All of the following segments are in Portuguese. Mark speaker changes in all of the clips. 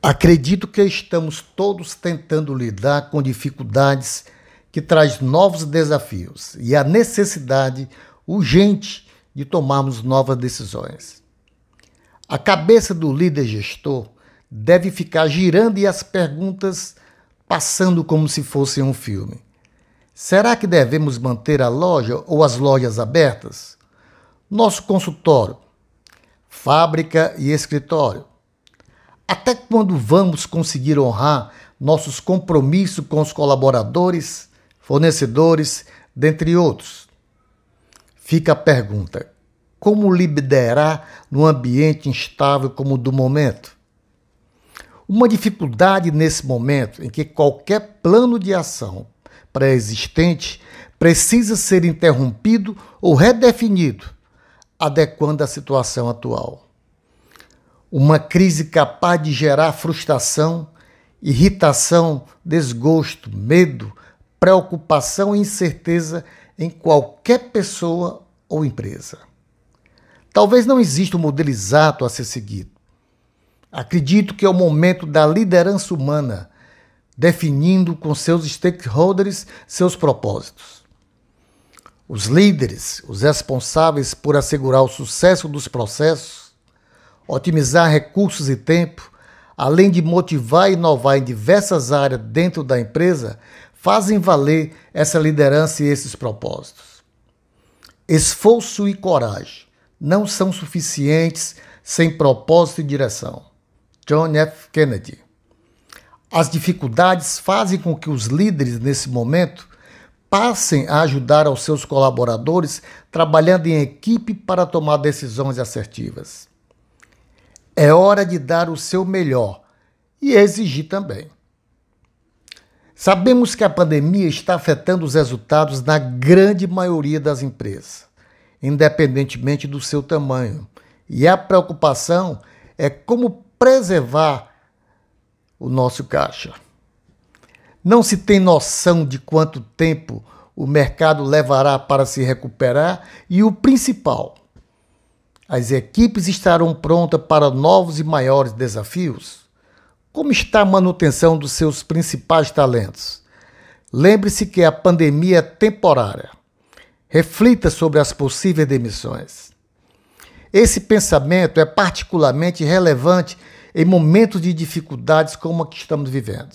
Speaker 1: Acredito que estamos todos tentando lidar com dificuldades que traz novos desafios e a necessidade urgente de tomarmos novas decisões. A cabeça do líder gestor deve ficar girando e as perguntas passando como se fossem um filme. Será que devemos manter a loja ou as lojas abertas? Nosso consultório, fábrica e escritório até quando vamos conseguir honrar nossos compromissos com os colaboradores, fornecedores, dentre outros? Fica a pergunta: como liderar num ambiente instável como o do momento? Uma dificuldade nesse momento em que qualquer plano de ação pré-existente precisa ser interrompido ou redefinido, adequando à situação atual. Uma crise capaz de gerar frustração, irritação, desgosto, medo, preocupação e incerteza em qualquer pessoa ou empresa. Talvez não exista um modelo exato a ser seguido. Acredito que é o momento da liderança humana, definindo com seus stakeholders seus propósitos. Os líderes, os responsáveis por assegurar o sucesso dos processos, otimizar recursos e tempo, além de motivar e inovar em diversas áreas dentro da empresa, fazem valer essa liderança e esses propósitos. Esforço e coragem não são suficientes sem propósito e direção. John F. Kennedy. As dificuldades fazem com que os líderes, nesse momento, passem a ajudar aos seus colaboradores trabalhando em equipe para tomar decisões assertivas. É hora de dar o seu melhor e exigir também. Sabemos que a pandemia está afetando os resultados na grande maioria das empresas, independentemente do seu tamanho, e a preocupação é como preservar o nosso caixa. Não se tem noção de quanto tempo o mercado levará para se recuperar e o principal, as equipes estarão prontas para novos e maiores desafios? Como está a manutenção dos seus principais talentos? Lembre-se que a pandemia é temporária. Reflita sobre as possíveis demissões. Esse pensamento é particularmente relevante em momentos de dificuldades como a que estamos vivendo.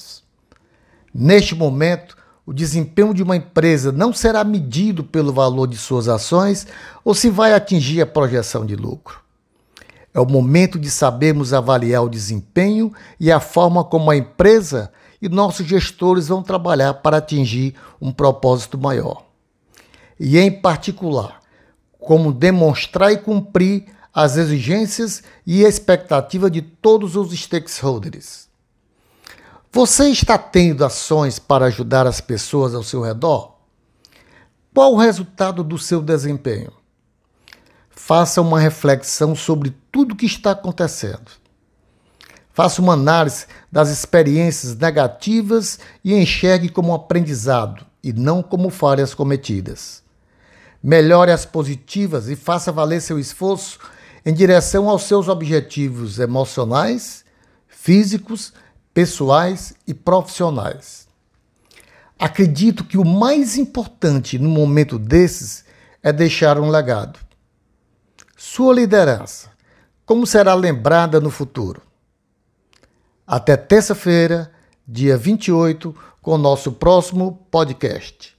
Speaker 1: Neste momento, o desempenho de uma empresa não será medido pelo valor de suas ações ou se vai atingir a projeção de lucro. É o momento de sabermos avaliar o desempenho e a forma como a empresa e nossos gestores vão trabalhar para atingir um propósito maior. E, em particular, como demonstrar e cumprir as exigências e expectativas de todos os stakeholders. Você está tendo ações para ajudar as pessoas ao seu redor? Qual o resultado do seu desempenho? Faça uma reflexão sobre tudo o que está acontecendo. Faça uma análise das experiências negativas e enxergue como aprendizado e não como falhas cometidas. Melhore as positivas e faça valer seu esforço em direção aos seus objetivos emocionais, físicos pessoais e profissionais. Acredito que o mais importante no momento desses é deixar um legado. Sua liderança, como será lembrada no futuro? Até terça-feira, dia 28, com o nosso próximo podcast.